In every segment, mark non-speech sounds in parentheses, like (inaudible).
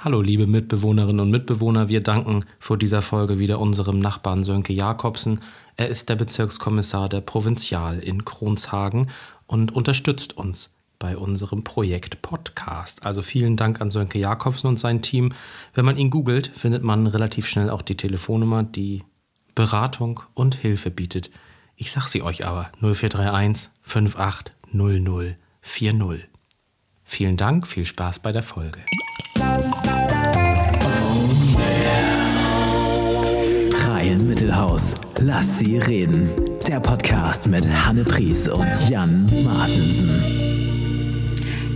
Hallo, liebe Mitbewohnerinnen und Mitbewohner. Wir danken vor dieser Folge wieder unserem Nachbarn Sönke Jakobsen. Er ist der Bezirkskommissar der Provinzial in Kronshagen und unterstützt uns bei unserem Projekt Podcast. Also vielen Dank an Sönke Jakobsen und sein Team. Wenn man ihn googelt, findet man relativ schnell auch die Telefonnummer, die Beratung und Hilfe bietet. Ich sag sie euch aber 0431 580040. Vielen Dank, viel Spaß bei der Folge. Mittelhaus. Lass sie reden. Der Podcast mit Hanne Pries und Jan Martensen.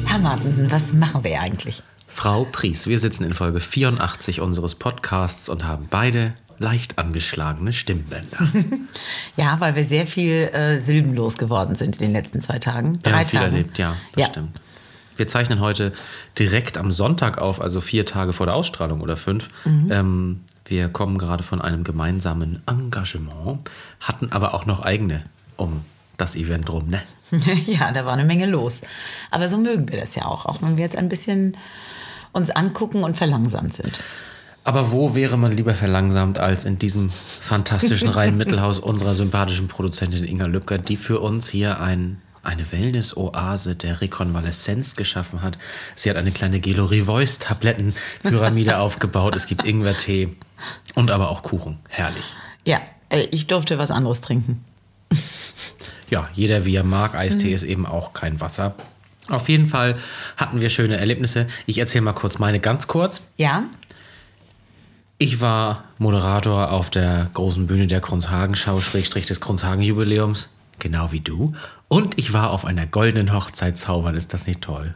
Herr Martensen, was machen wir eigentlich? Frau Pries, wir sitzen in Folge 84 unseres Podcasts und haben beide leicht angeschlagene Stimmbänder. (laughs) ja, weil wir sehr viel äh, silbenlos geworden sind in den letzten zwei Tagen. Drei ja, viel Tagen. erlebt, ja, das ja. stimmt. Wir zeichnen heute direkt am Sonntag auf, also vier Tage vor der Ausstrahlung oder fünf. Mhm. Ähm, wir kommen gerade von einem gemeinsamen Engagement, hatten aber auch noch eigene um das Event rum, ne? (laughs) ja, da war eine Menge los. Aber so mögen wir das ja auch, auch wenn wir jetzt ein bisschen uns angucken und verlangsamt sind. Aber wo wäre man lieber verlangsamt als in diesem fantastischen (laughs) Rhein-Mittelhaus unserer sympathischen Produzentin Inga Lübcker, die für uns hier ein eine Wellness-Oase der Rekonvaleszenz geschaffen hat. Sie hat eine kleine Gelori-Voice-Tabletten-Pyramide (laughs) aufgebaut. Es gibt Ingwertee und aber auch Kuchen. Herrlich. Ja, ich durfte was anderes trinken. Ja, jeder wie er mag. Eistee mhm. ist eben auch kein Wasser. Auf jeden Fall hatten wir schöne Erlebnisse. Ich erzähle mal kurz meine ganz kurz. Ja. Ich war Moderator auf der großen Bühne der Kronshagen-Schau, Schrägstrich des Kronshagen-Jubiläums genau wie du. Und ich war auf einer goldenen Hochzeit zaubern. Ist das nicht toll?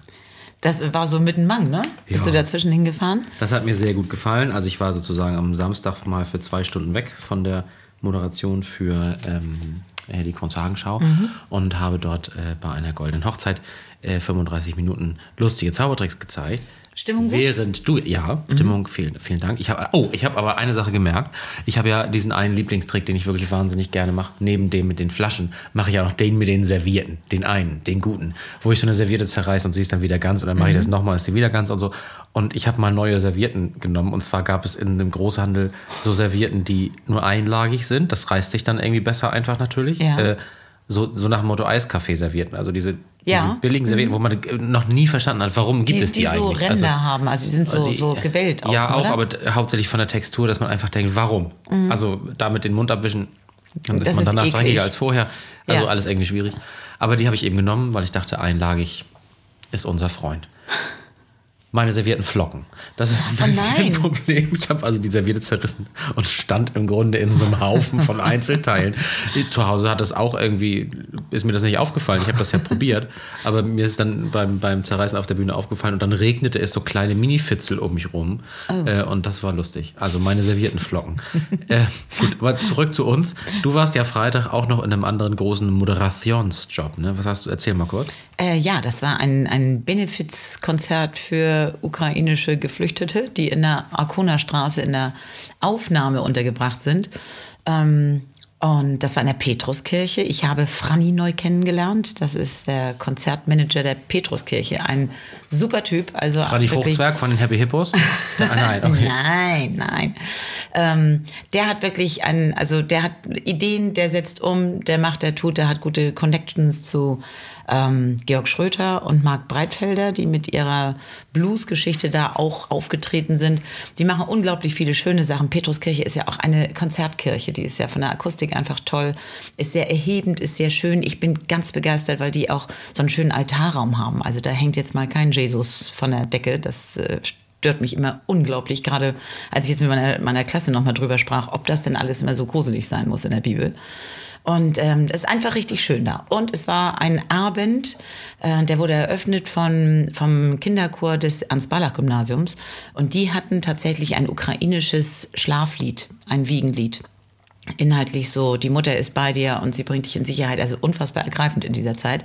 Das war so mitten Mang, ne? Bist ja. du dazwischen hingefahren? Das hat mir sehr gut gefallen. Also ich war sozusagen am Samstag mal für zwei Stunden weg von der Moderation für ähm, äh, die Kronzhagenschau mhm. und habe dort äh, bei einer goldenen Hochzeit äh, 35 Minuten lustige Zaubertricks gezeigt. Stimmung Während du, ja, mhm. Stimmung, vielen, vielen Dank. Ich habe, oh, ich habe aber eine Sache gemerkt. Ich habe ja diesen einen Lieblingstrick, den ich wirklich wahnsinnig gerne mache. Neben dem mit den Flaschen mache ich auch noch den mit den Servierten. Den einen, den guten. Wo ich so eine Serviette zerreiße und sie ist dann wieder ganz und dann mache mhm. ich das nochmal, ist sie wieder ganz und so. Und ich habe mal neue Servietten genommen. Und zwar gab es in einem Großhandel so Servietten, die nur einlagig sind. Das reißt sich dann irgendwie besser einfach natürlich. Ja. Äh, so, so nach dem Motto Eiskaffee servierten. Also diese, ja. diese billigen Servietten, mhm. wo man noch nie verstanden hat, warum gibt die, es die, die eigentlich. Die so Ränder also, haben, also die sind so, die, so gewellt aus, Ja, auch, oder? aber hauptsächlich von der Textur, dass man einfach denkt, warum? Mhm. Also damit den Mund abwischen, dann das ist man danach dreckiger als vorher. Also ja. alles irgendwie schwierig. Aber die habe ich eben genommen, weil ich dachte, einlagig ist unser Freund meine servierten Flocken. Das ist ein bisschen oh Problem. Ich habe also die Serviette zerrissen und stand im Grunde in so einem Haufen von (laughs) Einzelteilen. Zu Hause hat das auch irgendwie, ist mir das nicht aufgefallen. Ich habe das ja probiert, aber mir ist dann beim, beim Zerreißen auf der Bühne aufgefallen und dann regnete es so kleine Mini-Fitzel um mich rum. Oh. Äh, und das war lustig. Also meine servierten Flocken. (laughs) äh, gut, aber zurück zu uns. Du warst ja Freitag auch noch in einem anderen großen Moderationsjob. Ne? Was hast du? Erzähl mal kurz. Äh, ja, das war ein, ein Benefizkonzert für ukrainische Geflüchtete, die in der Arkona-Straße in der Aufnahme untergebracht sind. Ähm, und das war in der Petruskirche. Ich habe Franny neu kennengelernt. Das ist der Konzertmanager der Petruskirche. Ein super Typ. Also Franny Fruchtzwerg von den Happy Hippos? (laughs) nein, okay. nein, nein. Ähm, der hat wirklich einen, also der hat Ideen, der setzt um, der macht, der tut, der hat gute Connections zu ähm, Georg Schröter und Marc Breitfelder, die mit ihrer Blues-Geschichte da auch aufgetreten sind. Die machen unglaublich viele schöne Sachen. Petruskirche ist ja auch eine Konzertkirche, die ist ja von der Akustik einfach toll, ist sehr erhebend, ist sehr schön. Ich bin ganz begeistert, weil die auch so einen schönen Altarraum haben. Also da hängt jetzt mal kein Jesus von der Decke, das äh, stört mich immer unglaublich, gerade als ich jetzt mit meiner, meiner Klasse nochmal drüber sprach, ob das denn alles immer so gruselig sein muss in der Bibel. Und ähm, das ist einfach richtig schön da. Und es war ein Abend, äh, der wurde eröffnet von, vom Kinderchor des Ernst-Barlach-Gymnasiums. Und die hatten tatsächlich ein ukrainisches Schlaflied, ein Wiegenlied. Inhaltlich so, die Mutter ist bei dir und sie bringt dich in Sicherheit. Also unfassbar ergreifend in dieser Zeit.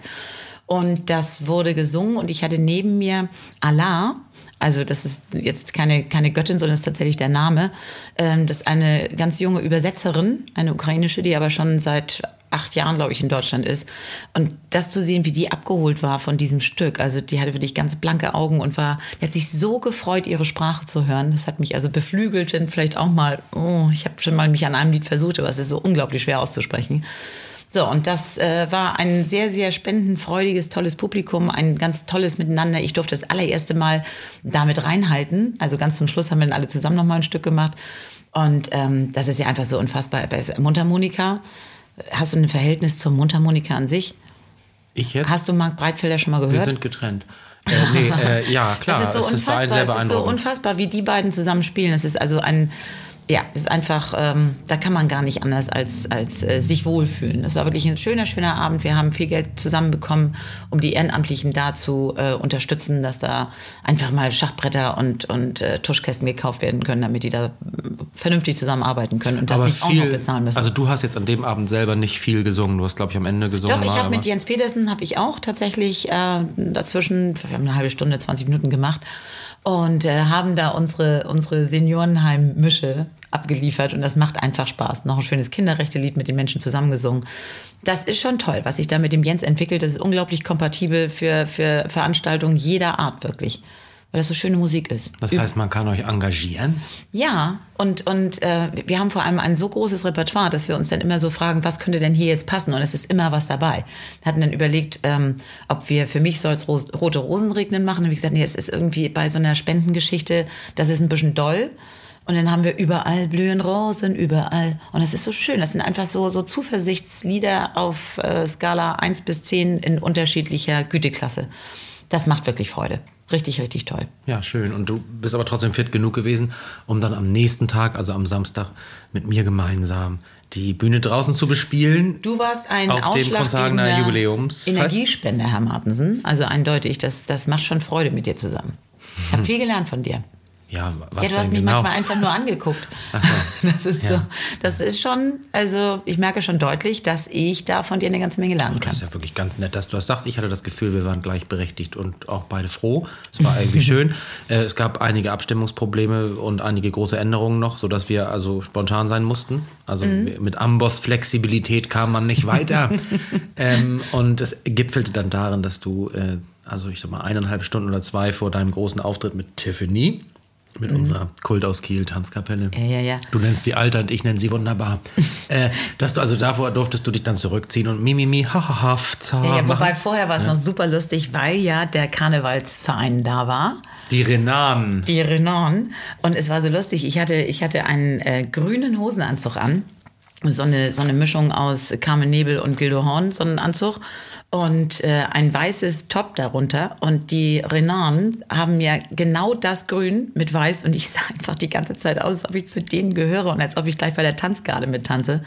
Und das wurde gesungen und ich hatte neben mir Allah, also das ist jetzt keine, keine Göttin, sondern ist tatsächlich der Name, ähm, das ist eine ganz junge Übersetzerin, eine ukrainische, die aber schon seit acht Jahren, glaube ich, in Deutschland ist. Und das zu sehen, wie die abgeholt war von diesem Stück. Also die hatte wirklich ganz blanke Augen und war, die hat sich so gefreut, ihre Sprache zu hören. Das hat mich also beflügelt, denn vielleicht auch mal, oh, ich habe schon mal mich an einem Lied versucht, aber es ist so unglaublich schwer auszusprechen. So, und das äh, war ein sehr, sehr spendenfreudiges, tolles Publikum, ein ganz tolles Miteinander. Ich durfte das allererste Mal damit reinhalten. Also ganz zum Schluss haben wir dann alle zusammen nochmal ein Stück gemacht. Und ähm, das ist ja einfach so unfassbar. Mundharmonika, hast du ein Verhältnis zur Mundharmonika an sich? Ich jetzt? Hast du Marc Breitfelder schon mal gehört? Wir sind getrennt. Äh, nee, äh, ja, (laughs) klar. Das ist so es unfassbar. Ist es ist so unfassbar, wie die beiden zusammen spielen. Es ist also ein ja, ist einfach, ähm, da kann man gar nicht anders als, als äh, sich wohlfühlen. Das war wirklich ein schöner, schöner Abend. Wir haben viel Geld zusammenbekommen, um die Ehrenamtlichen da zu äh, unterstützen, dass da einfach mal Schachbretter und, und äh, Tuschkästen gekauft werden können, damit die da äh, vernünftig zusammenarbeiten können und das Aber nicht viel, auch noch bezahlen müssen. Also du hast jetzt an dem Abend selber nicht viel gesungen. Du hast, glaube ich, am Ende gesungen. Doch, ich habe mit Jens Petersen habe ich auch tatsächlich äh, dazwischen, wir haben eine halbe Stunde, 20 Minuten gemacht und äh, haben da unsere, unsere Seniorenheim-Mische abgeliefert und das macht einfach Spaß. Noch ein schönes Kinderrechte-Lied mit den Menschen zusammengesungen. Das ist schon toll, was sich da mit dem Jens entwickelt. Das ist unglaublich kompatibel für, für Veranstaltungen jeder Art wirklich weil das so schöne Musik ist. Das heißt, man kann euch engagieren? Ja, und, und äh, wir haben vor allem ein so großes Repertoire, dass wir uns dann immer so fragen, was könnte denn hier jetzt passen? Und es ist immer was dabei. Wir hatten dann überlegt, ähm, ob wir für mich soll es rote Rosen regnen machen. Und wir gesagt, nee, es ist irgendwie bei so einer Spendengeschichte, das ist ein bisschen doll. Und dann haben wir überall blühen Rosen, überall. Und das ist so schön. Das sind einfach so, so Zuversichtslieder auf äh, Skala 1 bis 10 in unterschiedlicher Güteklasse. Das macht wirklich Freude. Richtig, richtig toll. Ja, schön. Und du bist aber trotzdem fit genug gewesen, um dann am nächsten Tag, also am Samstag, mit mir gemeinsam die Bühne draußen zu bespielen. Du warst ein auf dem Konzerner Jubiläums Energiespender, Herr Martensen. Also eindeutig, das, das macht schon Freude mit dir zusammen. Ich habe (laughs) viel gelernt von dir. Ja, was ja, du hast mich genau? manchmal einfach nur angeguckt. Ach so. (laughs) Das ist ja. so. Das ist schon, also ich merke schon deutlich, dass ich da von dir eine ganze Menge lernen kann. Das ist ja wirklich ganz nett, dass du das sagst. Ich hatte das Gefühl, wir waren gleichberechtigt und auch beide froh. Es war irgendwie (laughs) schön. Äh, es gab einige Abstimmungsprobleme und einige große Änderungen noch, sodass wir also spontan sein mussten. Also mhm. mit Amboss-Flexibilität kam man nicht weiter. (laughs) ähm, und es gipfelte dann darin, dass du, äh, also ich sag mal, eineinhalb Stunden oder zwei vor deinem großen Auftritt mit Tiffany mit mhm. unserer Kult aus Kiel Tanzkapelle. Ja, ja, ja. Du nennst sie alter und ich nenne sie wunderbar. (laughs) äh, dass du also davor durftest du dich dann zurückziehen und mimimi, hahaha, ja, ja, Wobei vorher war es ja. noch super lustig, weil ja der Karnevalsverein da war. Die Renan. Die Renan. Und es war so lustig. Ich hatte, ich hatte einen äh, grünen Hosenanzug an. So eine, so eine Mischung aus Carmen Nebel und Gildo Horn, so einen Anzug und äh, ein weißes Top darunter. Und die Renan haben ja genau das Grün mit Weiß. Und ich (laughs) sah einfach die ganze Zeit aus, als ob ich zu denen gehöre und als ob ich gleich bei der Tanzgarde mittanze.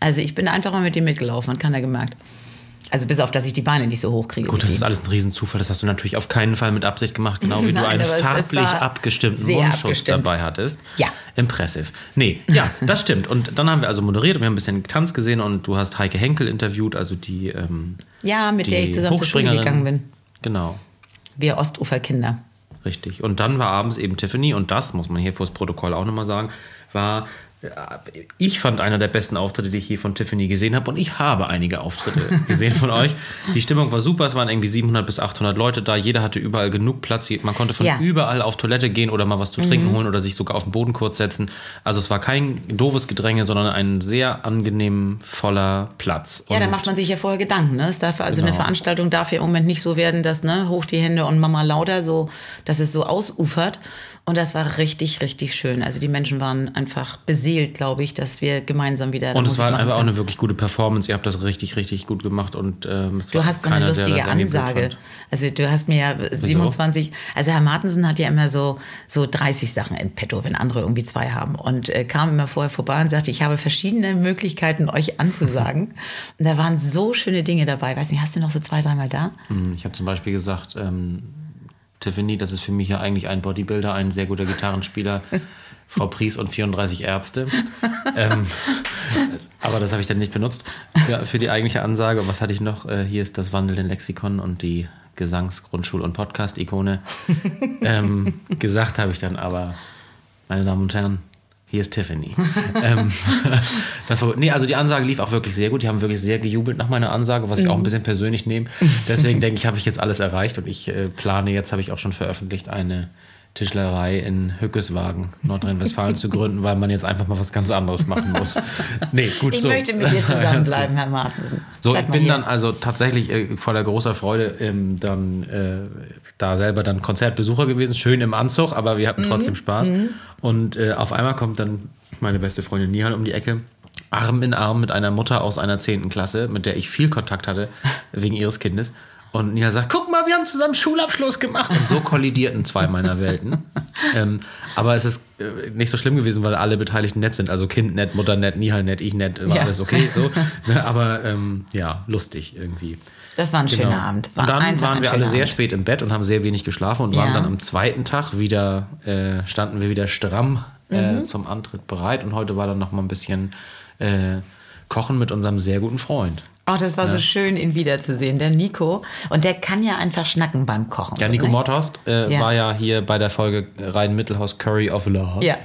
Also ich bin einfach mal mit denen mitgelaufen, hat keiner gemerkt. Also bis auf, dass ich die Beine nicht so hoch kriege. Gut, das ist alles ein Riesenzufall. Das hast du natürlich auf keinen Fall mit Absicht gemacht, genau wie (laughs) Nein, du einen farblich abgestimmten Mundschutz abgestimmt. dabei hattest. Ja. Impressive. Nee, ja, das stimmt. Und dann haben wir also moderiert und wir haben ein bisschen Tanz gesehen und du hast Heike Henkel interviewt, also die ähm, Ja, mit der ich zusammen zur Schule gegangen bin. Genau. Wir Ostuferkinder. Richtig. Und dann war abends eben Tiffany und das, muss man hier fürs Protokoll auch nochmal sagen, war ich fand einer der besten Auftritte, die ich je von Tiffany gesehen habe. Und ich habe einige Auftritte (laughs) gesehen von euch. Die Stimmung war super. Es waren irgendwie 700 bis 800 Leute da. Jeder hatte überall genug Platz. Man konnte von ja. überall auf Toilette gehen oder mal was zu trinken mhm. holen oder sich sogar auf den Boden kurz setzen. Also es war kein doofes Gedränge, sondern ein sehr angenehm voller Platz. Ja, da macht man sich ja vorher Gedanken. Ne? Es darf, also genau. eine Veranstaltung darf ja im Moment nicht so werden, dass ne, hoch die Hände und Mama lauter, so, dass es so ausufert. Und das war richtig, richtig schön. Also die Menschen waren einfach beseelt, glaube ich, dass wir gemeinsam wieder. Und es war einfach auch eine wirklich gute Performance. Ihr habt das richtig, richtig gut gemacht. Und ähm, du hast so eine lustige Ansage. Also du hast mir ja 27. Wieso? Also Herr Martensen hat ja immer so so 30 Sachen in petto, wenn andere irgendwie zwei haben. Und äh, kam immer vorher vorbei und sagte, ich habe verschiedene Möglichkeiten, euch anzusagen. (laughs) und da waren so schöne Dinge dabei. Weiß nicht, hast du noch so zwei, dreimal da? Hm, ich habe zum Beispiel gesagt. Ähm, Tiffany, das ist für mich ja eigentlich ein Bodybuilder, ein sehr guter Gitarrenspieler. (laughs) Frau Pries und 34 Ärzte. ähm, aber das habe ich dann nicht benutzt für, für, die eigentliche Ansage. Was hatte ich noch? Äh, hier ist das wandelnde Lexikon und die Gesangs-, Grundschul- und Podcast-Ikone. (laughs) ähm, gesagt habe ich dann aber, meine Damen und Herren, hier ist Tiffany. (laughs) ähm, das nee, also die Ansage lief auch wirklich sehr gut. Die haben wirklich sehr gejubelt nach meiner Ansage, was ich auch ein bisschen persönlich nehme. Deswegen denke ich, habe ich jetzt alles erreicht und ich äh, plane jetzt, habe ich auch schon veröffentlicht, eine Tischlerei in Hückeswagen, Nordrhein-Westfalen zu gründen, weil man jetzt einfach mal was ganz anderes machen muss. Nee, gut, ich so. möchte mit dir zusammenbleiben, (laughs) Herr Martensen. So, Bleib ich bin dann also tatsächlich äh, voller großer Freude ähm, dann äh, da selber dann Konzertbesucher gewesen, schön im Anzug, aber wir hatten mhm. trotzdem Spaß. Mhm. Und äh, auf einmal kommt dann meine beste Freundin Nihal um die Ecke Arm in Arm mit einer Mutter aus einer 10. Klasse, mit der ich viel Kontakt hatte, (laughs) wegen ihres Kindes. Und Nia sagt, guck mal, wir haben zusammen Schulabschluss gemacht. Und so (laughs) kollidierten zwei meiner Welten. ähm, aber es ist äh, nicht so schlimm gewesen, weil alle Beteiligten nett sind. Also Kind nett, Mutter nett, Nihal nett, ich nett, war ja. alles okay. So. (laughs) Ne, aber ähm, ja, lustig irgendwie. Das war ein genau. schöner Abend. War und dann waren wir alle sehr Abend. spät im Bett und haben sehr wenig geschlafen und ja. waren dann am zweiten Tag wieder, äh, standen wir wieder stramm äh, mhm. zum Antritt bereit. Und heute war dann noch mal ein bisschen äh, Kochen mit unserem sehr guten Freund. Oh, das war ja. so schön, ihn wiederzusehen, der Nico. Und der kann ja einfach schnacken beim Kochen. Ja, Nico ne? Mordhorst äh, ja. war ja hier bei der Folge Rhein-Mittelhaus Curry of Love. Ja.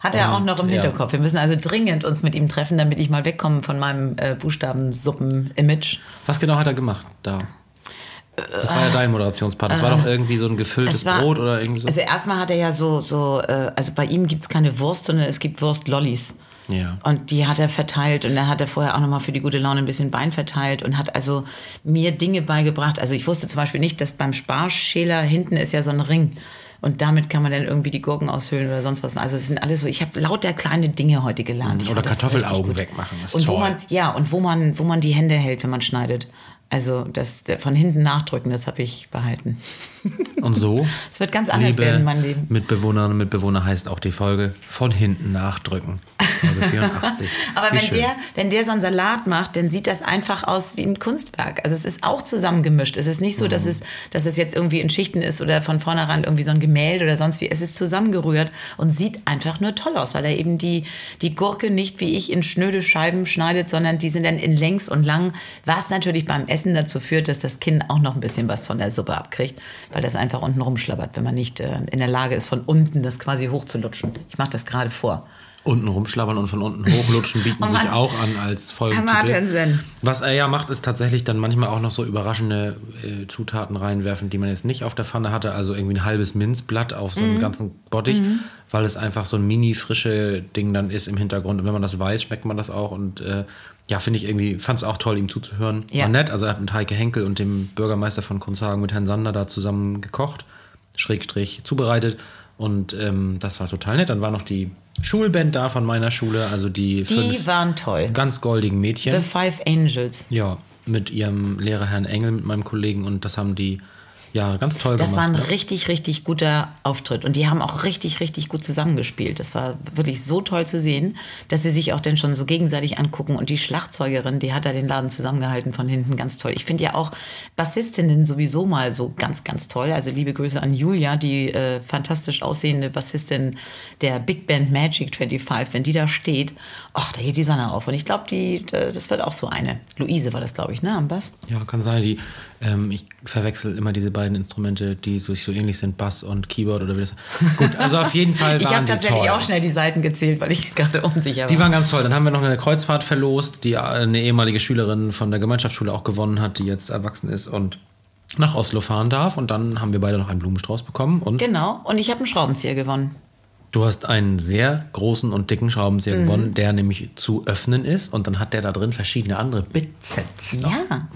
Hat er auch noch im Hinterkopf. Wir müssen also dringend uns mit ihm treffen, damit ich mal wegkomme von meinem äh, Buchstabensuppen-Image. Was genau hat er gemacht da? Das war ja dein Moderationspart. Das war doch irgendwie so ein gefülltes war, Brot oder irgendwie so. Also erstmal hat er ja so, so äh, also bei ihm gibt es keine Wurst, sondern es gibt Wurstlollis. Ja. Und die hat er verteilt und dann hat er vorher auch nochmal für die gute Laune ein bisschen Bein verteilt und hat also mir Dinge beigebracht. Also ich wusste zum Beispiel nicht, dass beim Sparschäler hinten ist ja so ein Ring. Und damit kann man dann irgendwie die Gurken aushöhlen oder sonst was. Also es sind alles so, ich habe lauter kleine Dinge heute gelernt. Oder Kartoffelaugen wegmachen. Das und toll. wo man, ja, und wo man, wo man die Hände hält, wenn man schneidet. Also das von hinten nachdrücken, das habe ich behalten. Und so? (laughs) Es wird ganz anders Liebe werden in meinem Leben. Mitbewohnerinnen und Mitbewohner heißt auch die Folge von hinten nachdrücken. Folge (laughs) 84. Aber wenn der, wenn der so einen Salat macht, dann sieht das einfach aus wie ein Kunstwerk. Also es ist auch zusammengemischt. Es ist nicht so, mhm. dass, es, dass es jetzt irgendwie in Schichten ist oder von vornherein irgendwie so ein Gemälde oder sonst wie. Es ist zusammengerührt und sieht einfach nur toll aus, weil er eben die, die Gurke nicht wie ich in schnöde Scheiben schneidet, sondern die sind dann in längs und lang, was natürlich beim Essen Essen dazu führt, dass das Kind auch noch ein bisschen was von der Suppe abkriegt, weil das einfach unten rumschlabbert, wenn man nicht äh, in der Lage ist, von unten das quasi hochzulutschen. Ich mache das gerade vor. Unten rumschlabbern und von unten hochlutschen bieten (laughs) sich auch an als Folgentitel. Was er ja macht, ist tatsächlich dann manchmal auch noch so überraschende äh, Zutaten reinwerfen, die man jetzt nicht auf der Pfanne hatte. Also irgendwie ein halbes Minzblatt auf so einen mhm. ganzen Bottich, mhm. weil es einfach so ein mini frische Ding dann ist im Hintergrund. Und wenn man das weiß, schmeckt man das auch. Und äh, ja, finde ich irgendwie, fand es auch toll, ihm zuzuhören. Ja. War nett. Also er hat mit Heike Henkel und dem Bürgermeister von Kunzhagen mit Herrn Sander da zusammen gekocht, Schrägstrich zubereitet. Und ähm, das war total nett. Dann war noch die Schulband da von meiner Schule, also die, die fünf waren toll. ganz goldigen Mädchen. The Five Angels. Ja, mit ihrem Lehrer Herrn Engel, mit meinem Kollegen. Und das haben die ja, ganz toll das gemacht. Das war ein ja. richtig, richtig guter Auftritt. Und die haben auch richtig, richtig gut zusammengespielt. Das war wirklich so toll zu sehen, dass sie sich auch dann schon so gegenseitig angucken. Und die Schlagzeugerin, die hat da den Laden zusammengehalten von hinten, ganz toll. Ich finde ja auch Bassistinnen sowieso mal so ganz, ganz toll. Also liebe Grüße an Julia, die äh, fantastisch aussehende Bassistin der Big Band Magic 25. Wenn die da steht, ach, da geht die Sonne auf. Und ich glaube, das wird auch so eine. Luise war das, glaube ich, ne, am Bass? Ja, kann sein. Die ähm, ich verwechsel immer diese beiden Instrumente, die so, so ähnlich sind, Bass und Keyboard oder wie das. Gut, also auf jeden Fall (laughs) waren Ich habe tatsächlich toll. auch schnell die Seiten gezählt, weil ich (laughs) gerade unsicher war. Die waren ganz toll. Dann haben wir noch eine Kreuzfahrt verlost, die eine ehemalige Schülerin von der Gemeinschaftsschule auch gewonnen hat, die jetzt erwachsen ist und nach Oslo fahren darf. Und dann haben wir beide noch einen Blumenstrauß bekommen. Und genau, und ich habe einen Schraubenzieher gewonnen. Du hast einen sehr großen und dicken Schraubenzieher mhm. gewonnen, der nämlich zu öffnen ist und dann hat der da drin verschiedene andere Bitsets. Ja.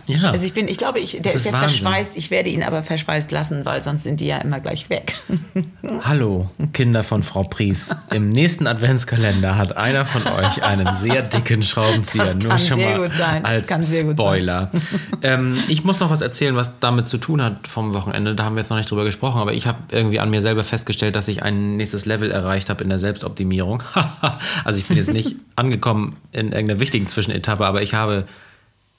ja. Also ich bin, ich glaube, ich, der das ist, ja Wahnsinn. verschweißt. Ich werde ihn aber verschweißt lassen, weil sonst sind die ja immer gleich weg. (laughs) Hallo, Kinder von Frau Pries. Im nächsten Adventskalender hat einer von euch einen sehr dicken Schraubenzieher. Das Nur schon mal als Spoiler. (laughs) ähm, ich muss noch was erzählen, was damit zu tun hat vom Wochenende. Da haben wir jetzt noch nicht drüber gesprochen, aber ich habe irgendwie an mir selber festgestellt, dass ich ein nächstes Level erreiche erreicht habe in der Selbstoptimierung. (laughs) also ich bin jetzt nicht (laughs) angekommen in irgendeiner wichtigen Zwischenetappe, aber ich habe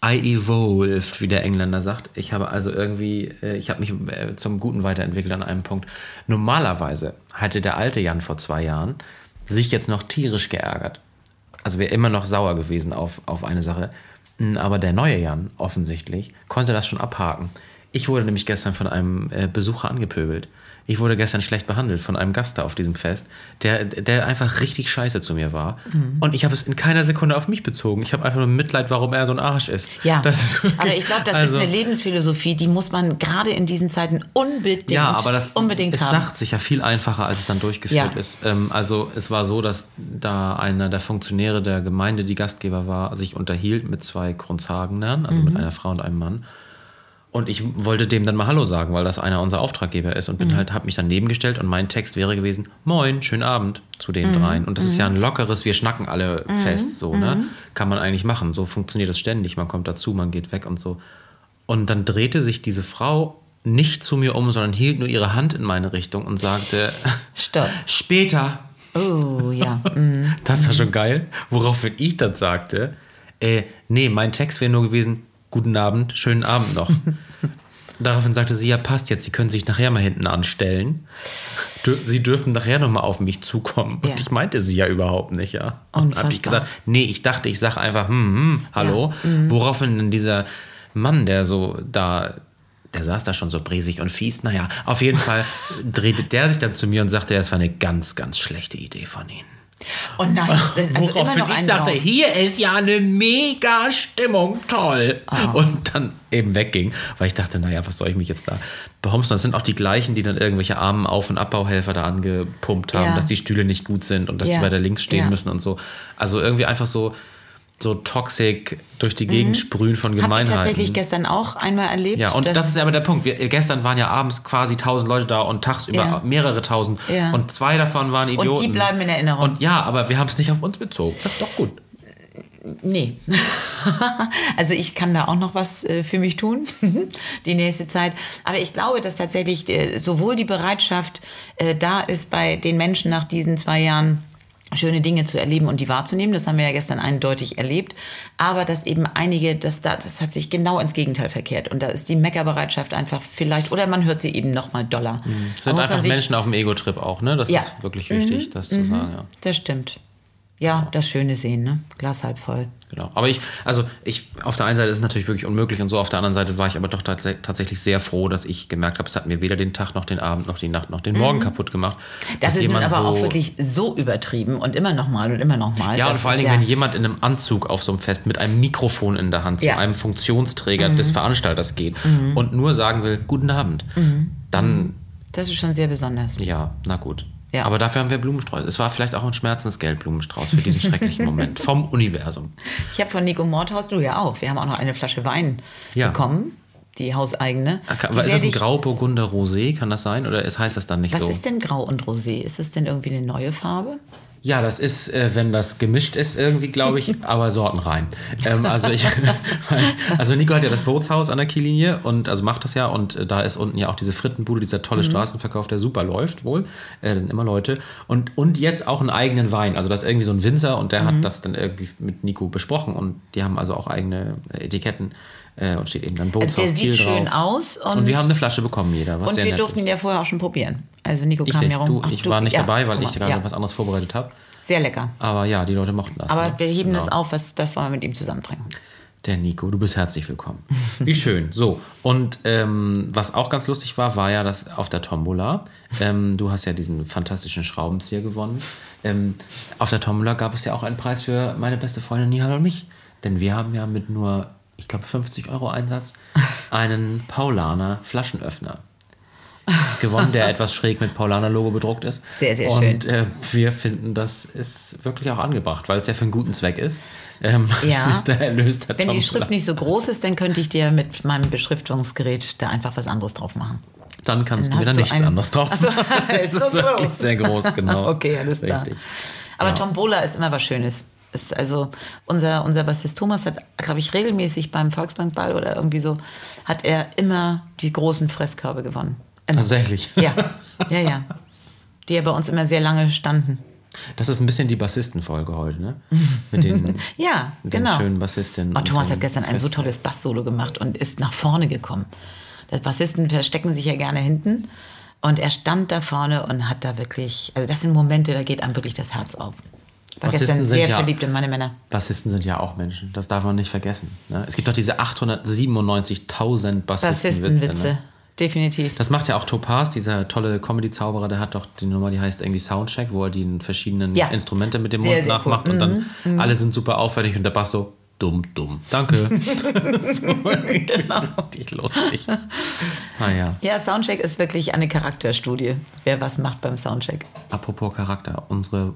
I evolved, wie der Engländer sagt. Ich habe also irgendwie, äh, ich habe mich äh, zum Guten weiterentwickelt an einem Punkt. Normalerweise hatte der alte Jan vor zwei Jahren sich jetzt noch tierisch geärgert. Also wäre immer noch sauer gewesen auf, auf eine Sache. Aber der neue Jan, offensichtlich, konnte das schon abhaken. Ich wurde nämlich gestern von einem äh, Besucher angepöbelt ich wurde gestern schlecht behandelt von einem Gast da auf diesem Fest, der, der einfach richtig scheiße zu mir war. Mhm. Und ich habe es in keiner Sekunde auf mich bezogen. Ich habe einfach nur Mitleid, warum er so ein Arsch ist. Ja, ist aber ich glaube, das also, ist eine Lebensphilosophie, die muss man gerade in diesen Zeiten unbedingt, ja, aber das, unbedingt es haben. Es sagt sich ja viel einfacher, als es dann durchgeführt ja. ist. Ähm, also es war so, dass da einer der Funktionäre der Gemeinde, die Gastgeber war, sich unterhielt mit zwei Grundshagenern, also mhm. mit einer Frau und einem Mann. Und ich wollte dem dann mal Hallo sagen, weil das einer unserer Auftraggeber ist und bin mhm. halt, habe mich daneben gestellt und mein Text wäre gewesen: Moin, schönen Abend zu den mhm. dreien. Und das mhm. ist ja ein lockeres, wir schnacken alle mhm. fest, so, ne? Mhm. Kann man eigentlich machen. So funktioniert das ständig. Man kommt dazu, man geht weg und so. Und dann drehte sich diese Frau nicht zu mir um, sondern hielt nur ihre Hand in meine Richtung und sagte: (laughs) Stopp. Später. Oh, ja. (laughs) Mhm. Das war schon geil. Woraufhin ich dann sagte: äh, Nee, mein Text wäre nur gewesen: Guten Abend, schönen Abend noch. (laughs) Daraufhin sagte sie, ja, passt jetzt, Sie können sich nachher mal hinten anstellen. Sie dürfen nachher nochmal auf mich zukommen. Ja. Und ich meinte sie ja überhaupt nicht, ja. Und habe ich gesagt, nee, ich dachte, ich sage einfach, hm, hm, hallo. Ja. Mhm. Woraufhin dieser Mann, der so da, der saß da schon so bresig und fies, naja, auf jeden Fall (laughs) drehte der sich dann zu mir und sagte, das war eine ganz, ganz schlechte Idee von Ihnen. Und nein, das ist also Woraufhin immer noch ich sagte, drauf. hier ist ja eine mega Stimmung, toll. Oh. Und dann eben wegging, weil ich dachte, naja, was soll ich mich jetzt da behomsen? Das sind auch die gleichen, die dann irgendwelche armen Auf- und Abbauhelfer da angepumpt haben, ja. dass die Stühle nicht gut sind und dass ja. die weiter links stehen ja. müssen und so. Also irgendwie einfach so, so toxic durch die Gegend mhm. sprühen von Gemeinheiten. Habe ich tatsächlich gestern auch einmal erlebt. Ja, und das ist aber der Punkt. Wir, gestern waren ja abends quasi tausend Leute da und tagsüber ja. mehrere tausend. Ja. Und zwei davon waren Idioten. Und die bleiben in Erinnerung. Und ja, aber wir haben es nicht auf uns bezogen. Das ist doch gut. Nee. (laughs) also ich kann da auch noch was äh, für mich tun, (laughs) die nächste Zeit. Aber ich glaube, dass tatsächlich äh, sowohl die Bereitschaft äh, da ist bei den Menschen nach diesen zwei Jahren, schöne Dinge zu erleben und die wahrzunehmen. Das haben wir ja gestern eindeutig erlebt. Aber dass eben einige, das, da, das hat sich genau ins Gegenteil verkehrt. Und da ist die Meckerbereitschaft einfach vielleicht, oder man hört sie eben noch mal doller. Mhm. Sind einfach Menschen auf dem Ego-Trip auch, ne? Das ja. ist wirklich wichtig, mhm. das zu mhm. sagen. Ja. Das stimmt. Ja, das Schöne sehen, ne? Glas halb voll. Genau. Aber ich, also ich, auf der einen Seite ist es natürlich wirklich unmöglich und so, auf der anderen Seite war ich aber doch tats tatsächlich sehr froh, dass ich gemerkt habe, es hat mir weder den Tag noch den Abend noch die Nacht noch den Morgen mhm. kaputt gemacht. Das ist nun aber so auch wirklich so übertrieben und immer nochmal und immer nochmal. Ja, und vor allen Dingen, ja wenn jemand in einem Anzug auf so einem Fest mit einem Mikrofon in der Hand ja. zu einem Funktionsträger mhm. des Veranstalters geht mhm. und nur sagen will, guten Abend, mhm. dann. Das ist schon sehr besonders. Ja, na gut. Ja. Aber dafür haben wir Blumenstrauß. Es war vielleicht auch ein Schmerzensgeld-Blumenstrauß für diesen schrecklichen (laughs) Moment vom Universum. Ich habe von Nico Mordhaus, du ja auch, wir haben auch noch eine Flasche Wein ja. bekommen. Die hauseigene. Ah, die ist das ein Grauburgunder Rosé? Kann das sein? Oder heißt das dann nicht Was so? Was ist denn Grau und Rosé? Ist das denn irgendwie eine neue Farbe? Ja, das ist, äh, wenn das gemischt ist irgendwie, glaube ich, (laughs) aber sortenrein. Ähm, also ich, (laughs) also Nico hat ja das Bootshaus an der Kiellinie und also macht das ja und äh, da ist unten ja auch diese Frittenbude, dieser tolle mhm. Straßenverkauf, der super läuft wohl. Äh, da sind immer Leute und und jetzt auch einen eigenen Wein. Also das ist irgendwie so ein Winzer und der mhm. hat das dann irgendwie mit Nico besprochen und die haben also auch eigene Etiketten äh, und steht eben dann Bootshaus also Der sieht schön aus. Und, und, wir haben eine Flasche bekommen, jeder. Und wir durften ihn ja vorher auch schon probieren. Also Nico ich kam nicht, ja rum. Du, ich Ach, war nicht ja, dabei, weil ich gerade ja. was anderes vorbereitet habe. Sehr lecker. Aber ja, die Leute mochten das. Aber ne? wir heben genau. das auf, was, das wollen wir mit ihm zusammen trinken. Der Nico, du bist herzlich willkommen. Wie schön. So, und ähm, was auch ganz lustig war, war ja, dass auf der Tombola, ähm, du hast ja diesen fantastischen Schraubenzieher gewonnen. Ähm, auf der Tombola gab es ja auch einen Preis für meine beste Freundin Nihal und mich. Denn wir haben ja mit nur ich glaube 50 Euro Einsatz, einen Paulaner Flaschenöffner gewonnen, der (laughs) etwas schräg mit Paulaner-Logo bedruckt ist. Sehr, sehr schön. Und äh, wir finden, das ist wirklich auch angebracht, weil es ja für einen guten Zweck ist. Ähm, ja. (laughs) der Erlös der Wenn Tom die Schrift nicht so groß ist, dann könnte ich dir mit meinem Beschriftungsgerät da einfach was anderes drauf machen. Dann kannst dann du wieder nichts einen... anderes drauf machen. (laughs) Achso, es ist, ist so wirklich groß. sehr groß, genau. okay, alles klar. Richtig. Aber ja. Tombola ist immer was Schönes ist also unser, unser Bassist Thomas hat, glaube ich, regelmäßig beim Volksbankball oder irgendwie so, hat er immer die großen Fresskörbe gewonnen. Immer. Tatsächlich? Ja, ja, ja. Die ja bei uns immer sehr lange standen. Das ist ein bisschen die Bassistenfolge heute, ne? Mit den, (laughs) ja, mit genau. den schönen Bassistinnen. Oh, Thomas hat gestern ein so tolles Bass-Solo gemacht und ist nach vorne gekommen. Die Bassisten verstecken sich ja gerne hinten. Und er stand da vorne und hat da wirklich, also das sind Momente, da geht einem wirklich das Herz auf. Bassisten gestern sehr ja, verliebt in meine Männer. Bassisten sind ja auch Menschen, das darf man nicht vergessen. Ne? Es gibt doch diese 897.000 Bassistenwitze. Bassistenwitze. Ne? definitiv. Das macht ja auch Topaz, dieser tolle Comedy-Zauberer, der hat doch die Nummer, die heißt irgendwie Soundcheck, wo er die verschiedenen ja. Instrumente mit dem sehr, Mund sehr nachmacht cool. und dann mhm. alle sind super aufwendig und der Bass so dumm, dumm. Danke. (laughs) so, genau. Richtig lustig. Ah, ja. ja, Soundcheck ist wirklich eine Charakterstudie, wer was macht beim Soundcheck. Apropos Charakter, unsere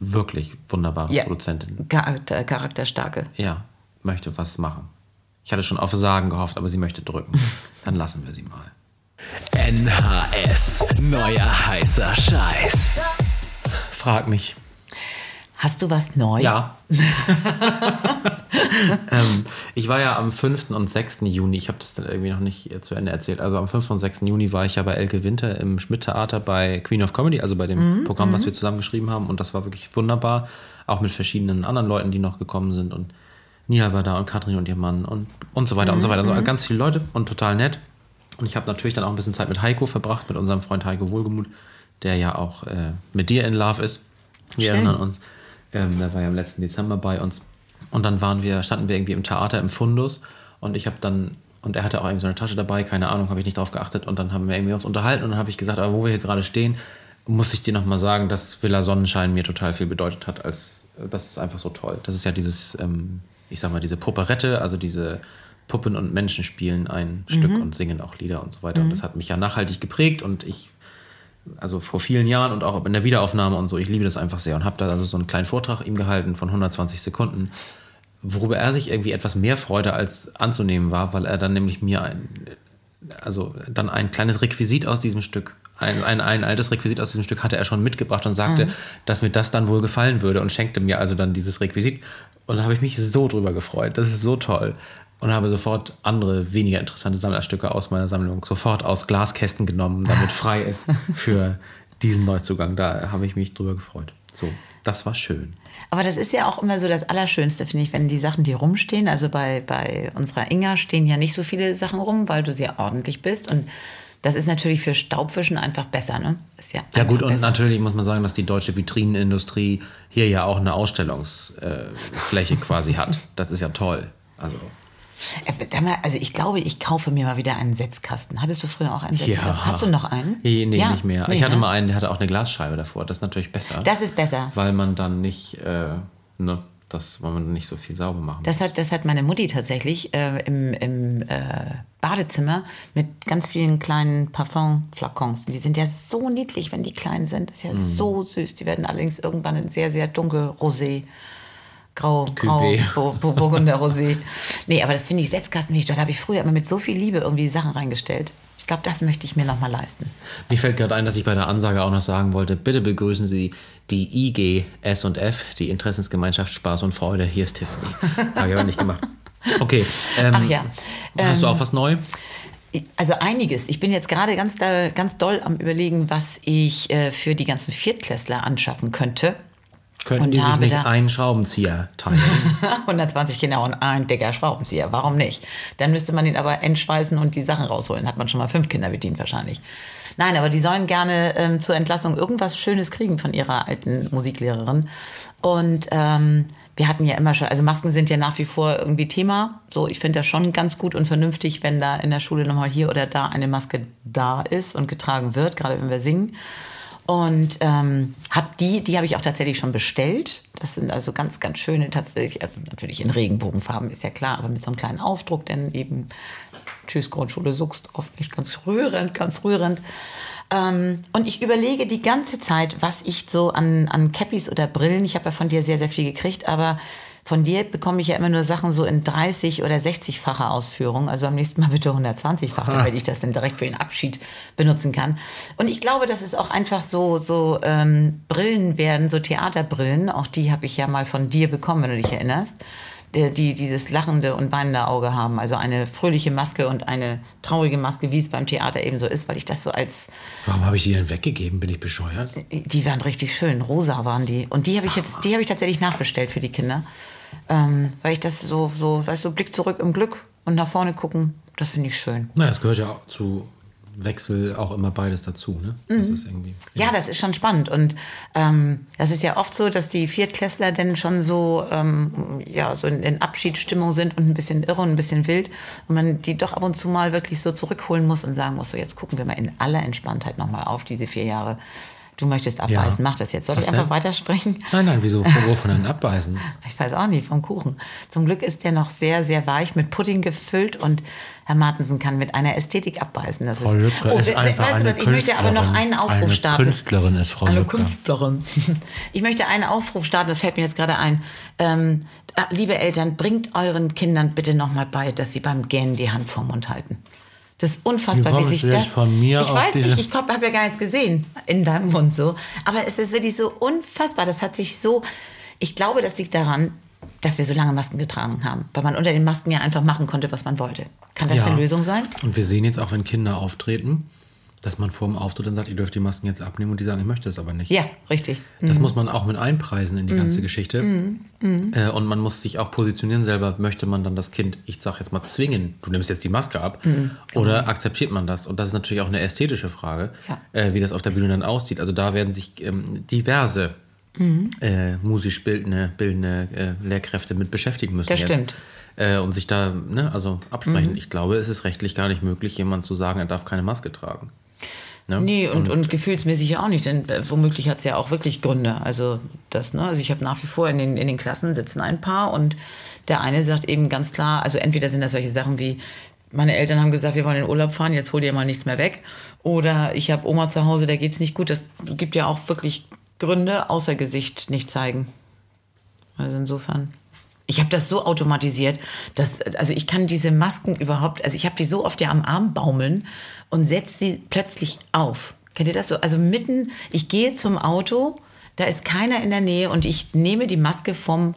wirklich wunderbare ja. Produzentin. Charakter, charakterstarke. Ja, möchte was machen. Ich hatte schon auf Sagen gehofft, aber sie möchte drücken. (laughs) Dann lassen wir sie mal. NHS, neuer heißer Scheiß. Frag mich. Hast du was neu? Ja. (laughs) ähm, ich war ja am 5. und 6. Juni, ich habe das dann irgendwie noch nicht zu Ende erzählt. Also am 5. und 6. Juni war ich ja bei Elke Winter im Schmidt-Theater bei Queen of Comedy, also bei dem mhm, Programm, was mhm. wir zusammen geschrieben haben. Und das war wirklich wunderbar. Auch mit verschiedenen anderen Leuten, die noch gekommen sind. Und Nia war da und Katrin und ihr Mann und, und so weiter mhm, und so weiter. Also mhm. ganz viele Leute und total nett. Und ich habe natürlich dann auch ein bisschen Zeit mit Heiko verbracht, mit unserem Freund Heiko Wohlgemuth, der ja auch äh, mit dir in Love ist. Wir Schön. erinnern uns. Ähm, der war ja im letzten Dezember bei uns. Und dann waren wir, standen wir irgendwie im Theater im Fundus und ich habe dann, und er hatte auch irgendwie so eine Tasche dabei, keine Ahnung, habe ich nicht drauf geachtet. Und dann haben wir irgendwie uns unterhalten und dann habe ich gesagt, aber wo wir hier gerade stehen, muss ich dir nochmal sagen, dass Villa Sonnenschein mir total viel bedeutet hat, als das ist einfach so toll. Das ist ja dieses, ähm, ich sag mal, diese Pupperette, also diese Puppen und Menschen spielen ein mhm. Stück und singen auch Lieder und so weiter. Mhm. Und das hat mich ja nachhaltig geprägt und ich also vor vielen Jahren und auch in der Wiederaufnahme und so. Ich liebe das einfach sehr und habe da also so einen kleinen Vortrag ihm gehalten von 120 Sekunden, worüber er sich irgendwie etwas mehr Freude als anzunehmen war, weil er dann nämlich mir ein, also dann ein kleines Requisit aus diesem Stück, ein, ein, ein altes Requisit aus diesem Stück hatte er schon mitgebracht und sagte, mhm. dass mir das dann wohl gefallen würde und schenkte mir also dann dieses Requisit. Und da habe ich mich so drüber gefreut. Das ist so toll und habe sofort andere, weniger interessante Sammlerstücke aus meiner Sammlung sofort aus Glaskästen genommen, damit frei (laughs) ist für diesen Neuzugang. Da habe ich mich drüber gefreut. So, das war schön. Aber das ist ja auch immer so das Allerschönste, finde ich, wenn die Sachen, die rumstehen, also bei, bei unserer Inga stehen ja nicht so viele Sachen rum, weil du sehr ordentlich bist und das ist natürlich für Staubfischen einfach besser, ne? Ist ja, ja gut, besser. und natürlich muss man sagen, dass die deutsche Vitrinenindustrie hier ja auch eine Ausstellungsfläche quasi hat. Das ist ja toll. Also also ich glaube, ich kaufe mir mal wieder einen Setzkasten. Hattest du früher auch einen Setzkasten? Ja. Hast du noch einen? Nee, nee ja. nicht mehr. Nee, ich hatte ne? mal einen, der hatte auch eine Glasscheibe davor. Das ist natürlich besser. Das ist besser. Weil man dann nicht, äh, ne, das, weil man nicht so viel sauber machen das hat, das hat meine Mutti tatsächlich äh, im, im äh, Badezimmer mit ganz vielen kleinen Parfumflakons. Die sind ja so niedlich, wenn die klein sind. Das ist ja mm. so süß. Die werden allerdings irgendwann in sehr, sehr dunkel rosé. Grau, Grau, Burgunder Rosé. Nee, aber das finde ich Setzkasten nicht. Da habe ich früher immer mit so viel Liebe irgendwie Sachen reingestellt. Ich glaube, das möchte ich mir noch mal leisten. Mir fällt gerade ein, dass ich bei der Ansage auch noch sagen wollte, bitte begrüßen Sie die IG S&F, die Interessensgemeinschaft Spaß und Freude. Hier ist Tiffany. (laughs) habe ich aber nicht gemacht. Okay. Ähm, Ach ja. Hast du auch ähm, was neu? Also einiges. Ich bin jetzt gerade ganz, ganz doll am überlegen, was ich äh, für die ganzen Viertklässler anschaffen könnte. Könnten und die sich nicht einen Schraubenzieher teilen? (laughs) 120 Kinder und ein dicker Schraubenzieher. Warum nicht? Dann müsste man ihn aber entschweißen und die Sachen rausholen. Hat man schon mal fünf Kinder bedient wahrscheinlich. Nein, aber die sollen gerne ähm, zur Entlassung irgendwas Schönes kriegen von ihrer alten Musiklehrerin. Und ähm, wir hatten ja immer schon, also Masken sind ja nach wie vor irgendwie Thema. So, ich finde das schon ganz gut und vernünftig, wenn da in der Schule nochmal hier oder da eine Maske da ist und getragen wird, gerade wenn wir singen. Und ähm, habe die, die habe ich auch tatsächlich schon bestellt. Das sind also ganz, ganz schöne, tatsächlich, also natürlich in Regenbogenfarben, ist ja klar, aber mit so einem kleinen Aufdruck, denn eben Tschüss Grundschule suchst oft nicht ganz rührend, ganz rührend. Ähm, und ich überlege die ganze Zeit, was ich so an, an Cappies oder Brillen, ich habe ja von dir sehr, sehr viel gekriegt, aber von dir bekomme ich ja immer nur Sachen so in 30 oder 60-facher Ausführung. Also beim nächsten Mal bitte 120-fach, (laughs) damit ich das dann direkt für den Abschied benutzen kann. Und ich glaube, dass es auch einfach so, so ähm, Brillen werden, so Theaterbrillen. Auch die habe ich ja mal von dir bekommen, wenn du dich erinnerst. Die, die dieses lachende und weinende Auge haben. Also eine fröhliche Maske und eine traurige Maske, wie es beim Theater eben so ist, weil ich das so als. Warum habe ich die denn weggegeben? Bin ich bescheuert? Die waren richtig schön. Rosa waren die. Und die habe ich jetzt, die habe ich tatsächlich nachbestellt für die Kinder. Ähm, weil ich das so, so, weißt du, Blick zurück im Glück und nach vorne gucken, das finde ich schön. Na, es gehört ja auch zu Wechsel auch immer beides dazu. Ne? Das mhm. ist irgendwie, ja. ja. das ist schon spannend. Und ähm, das ist ja oft so, dass die Viertklässler dann schon so, ähm, ja, so in, in, Abschiedsstimmung sind und ein bisschen irre und ein bisschen wild. Und man die doch ab und zu mal wirklich so zurückholen muss und sagen muss, so jetzt gucken wir mal in aller Entspanntheit nochmal auf diese vier Jahre. Du möchtest abbeißen, ja. mach das jetzt. Soll Was ich einfach denn? weitersprechen? Nein, nein, wieso? Wovon (laughs) denn abbeißen? Ich weiß auch nicht, vom Kuchen. Zum Glück ist der noch sehr, sehr weich mit Pudding gefüllt und Herr Martensen kann mit einer Ästhetik abbeißen. Das Frau ist, oh, ist einfach weißt du was, ich möchte aber noch einen Aufruf eine starten. Künstlerin ist Frau Eine Künstlerin. (laughs) Ich möchte einen Aufruf starten, das fällt mir jetzt gerade ein. Ähm, liebe Eltern, bringt euren Kindern bitte nochmal bei, dass sie beim Gähnen die Hand vorm Mund halten. Das ist unfassbar, wie, wie sich das. Von mir ich weiß nicht, ich habe ja gar nichts gesehen in deinem Mund so. Aber es ist wirklich so unfassbar. Das hat sich so. Ich glaube, das liegt daran, dass wir so lange Masken getragen haben, weil man unter den Masken ja einfach machen konnte, was man wollte. Kann das ja. eine Lösung sein? Und wir sehen jetzt auch, wenn Kinder auftreten, dass man vor dem Auftritt dann sagt, ihr dürft die Masken jetzt abnehmen und die sagen, ich möchte es aber nicht. Ja, richtig. Das mhm. muss man auch mit einpreisen in die mhm. ganze Geschichte. Mhm. mhm. Äh, und man muss sich auch positionieren selber, möchte man dann das Kind, ich sag jetzt mal, zwingen, du nimmst jetzt die Maske ab, mhm. oder akzeptiert man das? Und das ist natürlich auch eine ästhetische Frage, ja. äh, wie das auf der Bühne dann aussieht. Also da werden sich ähm, diverse mhm. äh, musisch bildende, bildende äh, Lehrkräfte mit beschäftigen müssen. Das jetzt. stimmt äh, und sich da ne, also absprechen. Mhm. Ich glaube, es ist rechtlich gar nicht möglich, jemand zu sagen, er darf keine Maske tragen. Ne? Nee, und, und, und gefühlsmäßig ja auch nicht, denn äh, womöglich hat es ja auch wirklich Gründe. Also, das, ne? also ich habe nach wie vor in den, in den Klassen sitzen ein Paar und der eine sagt eben ganz klar, also entweder sind das solche Sachen wie, meine Eltern haben gesagt, wir wollen in den Urlaub fahren, jetzt hol dir mal nichts mehr weg. Oder ich habe Oma zu Hause, da geht es nicht gut. Das gibt ja auch wirklich Gründe, außer Gesicht nicht zeigen. Also insofern. Ich habe das so automatisiert, dass, also ich kann diese Masken überhaupt, also ich habe die so oft ja am Arm baumeln und setze sie plötzlich auf. Kennt ihr das so? Also mitten, ich gehe zum Auto, da ist keiner in der Nähe und ich nehme die Maske vom,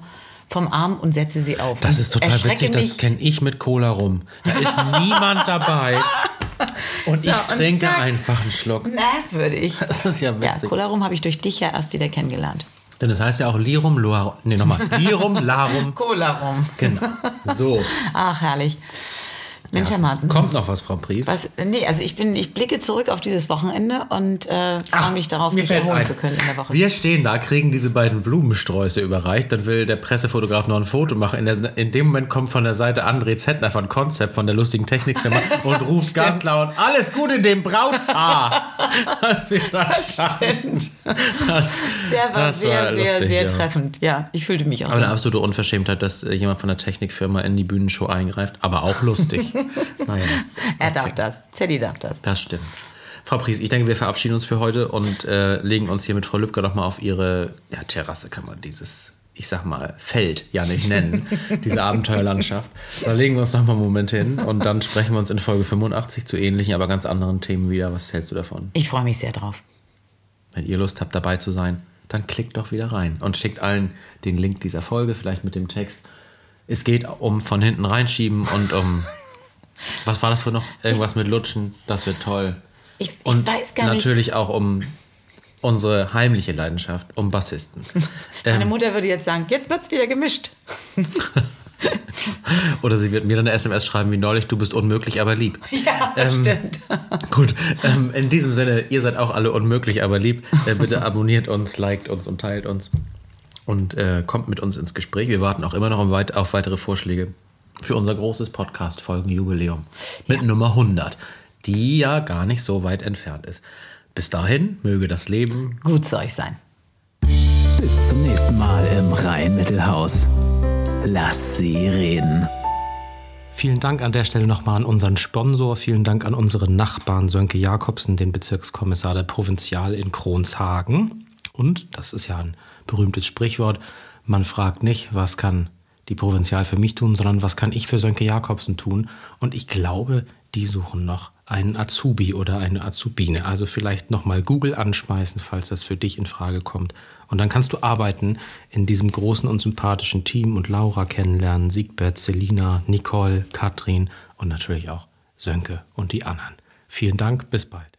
vom Arm und setze sie auf. Das ist total witzig, das kenne ich mit Cola rum. Da ist (laughs) niemand dabei. Und so, ich trinke und einfach einen Schluck. Merkwürdig. (laughs) Das ist ja witzig. Ja, Cola rum habe ich durch dich ja erst wieder kennengelernt. Denn das heißt ja auch Lirum, Larum. Nee, nochmal. (laughs) Lirum, Larum. Cola rum. Genau. So. Ach, herrlich. Mensch, ja. Herr Martin. Kommt noch was, Frau Pries? Was, nee, also ich, bin, ich blicke zurück auf dieses Wochenende und äh, freue mich darauf, mich erholen ein. zu können in der Woche. Wir stehen da, kriegen diese beiden Blumensträuße überreicht. Dann will der Pressefotograf noch ein Foto machen. In, der, in dem Moment kommt von der Seite André Zettner von Concept, von der lustigen Technikfirma und (laughs) ruft ganz laut, alles gut in dem Brautpaar. (laughs) Als wir da das stimmt. Das, der war sehr, war lustig, sehr, sehr ja. treffend. Ja, ich fühlte mich auch Aber so. eine absolute Unverschämtheit, dass äh, jemand von der Technikfirma in die Bühnenshow eingreift, aber auch lustig. (laughs) (laughs) naja. Er darf das. Zeddy darf das. Das stimmt. Frau Pries, ich denke, wir verabschieden uns für heute und äh, legen uns hier mit Frau Lübcker nochmal auf ihre ja, Terrasse, kann man dieses, ich sag mal, Feld ja nicht nennen, (laughs) diese Abenteuerlandschaft. Da legen wir uns nochmal einen Moment hin und dann sprechen wir uns in Folge 85 zu ähnlichen, aber ganz anderen Themen wieder. Was hältst du davon? Ich freue mich sehr drauf. Wenn ihr Lust habt, dabei zu sein, dann klickt doch wieder rein und schickt allen den Link dieser Folge, vielleicht mit dem Text. Es geht um von hinten reinschieben und um (laughs) was war das für noch? Irgendwas mit Lutschen, das wird toll. Ich, ich und weiß gar nicht. Natürlich auch um unsere heimliche Leidenschaft, um Bassisten. (laughs) Meine ähm, Mutter würde jetzt sagen, jetzt wird's wieder gemischt. (laughs) Oder sie wird mir dann eine SMS schreiben wie neulich, du bist unmöglich, aber lieb. (laughs) Ja, ähm, stimmt. Gut, ähm, in diesem Sinne, ihr seid auch alle unmöglich, aber lieb. Äh, bitte abonniert uns, liked uns und teilt uns und äh, kommt mit uns ins Gespräch. Wir warten auch immer noch auf weitere Vorschläge für unser großes Podcast-Folgenjubiläum mit ja. Nummer 100, die ja gar nicht so weit entfernt ist. Bis dahin möge das Leben gut zu euch sein. Bis zum nächsten Mal im Rhein-Mittelhaus. Lass sie reden. Vielen Dank an der Stelle nochmal an unseren Sponsor. Vielen Dank an unseren Nachbarn Sönke Jakobsen, den Bezirkskommissar der Provinzial in Kronshagen. Und, das ist ja ein berühmtes Sprichwort, man fragt nicht, was kann die Provinzial für mich tun, sondern was kann ich für Sönke Jakobsen tun? Und ich glaube, die suchen noch einen Azubi oder eine Azubine. Also vielleicht nochmal Google anschmeißen, falls das für dich in Frage kommt. Und dann kannst du arbeiten in diesem großen und sympathischen Team und Laura kennenlernen, Siegbert, Selina, Nicole, Katrin und natürlich auch Sönke und die anderen. Vielen Dank, bis bald.